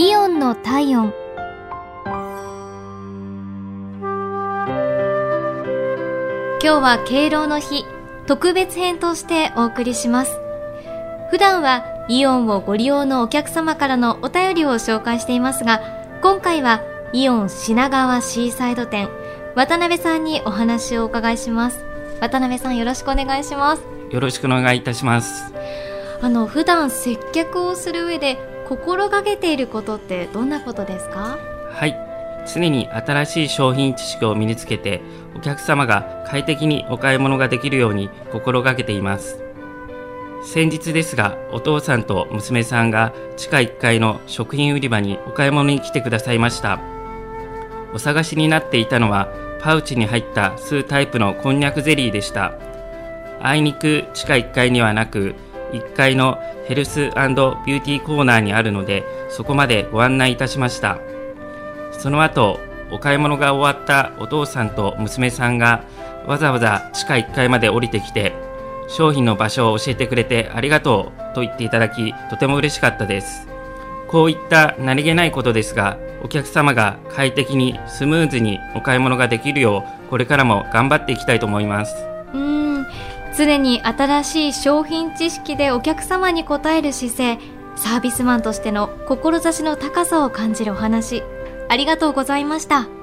イオンの体温。今日は敬老の日特別編としてお送りします。普段はイオンをご利用のお客様からのお便りを紹介していますが今回はイオン品川シーサイド店渡辺さんにお話をお伺いします。渡辺さんよろしくお願いします。よろしくお願いいたします。あの普段接客をする上で心がけていることってどんなことですか？はい。常に新しい商品知識を身につけてお客様が快適にお買い物ができるように心がけています。先日ですがお父さんと娘さんが地下1階の食品売り場にお買い物に来てくださいました。お探しになっていたのはパウチに入った数タイプのこんにゃくゼリーでした。あいにく地下1階にはなく1階のヘルスビューティーコーナーにあるのでそこまでご案内いたしました。その後お買い物が終わったお父さんと娘さんがわざわざ地下1階まで降りてきて商品の場所を教えてくれてありがとうと言っていただきとても嬉しかったです。こういった何気ないことですがお客様が快適にスムーズにお買い物ができるようこれからも頑張っていきたいと思います。常に新しい商品知識でお客様に応える姿勢サービスマンとしての志の高さを感じるお話ありがとうございました。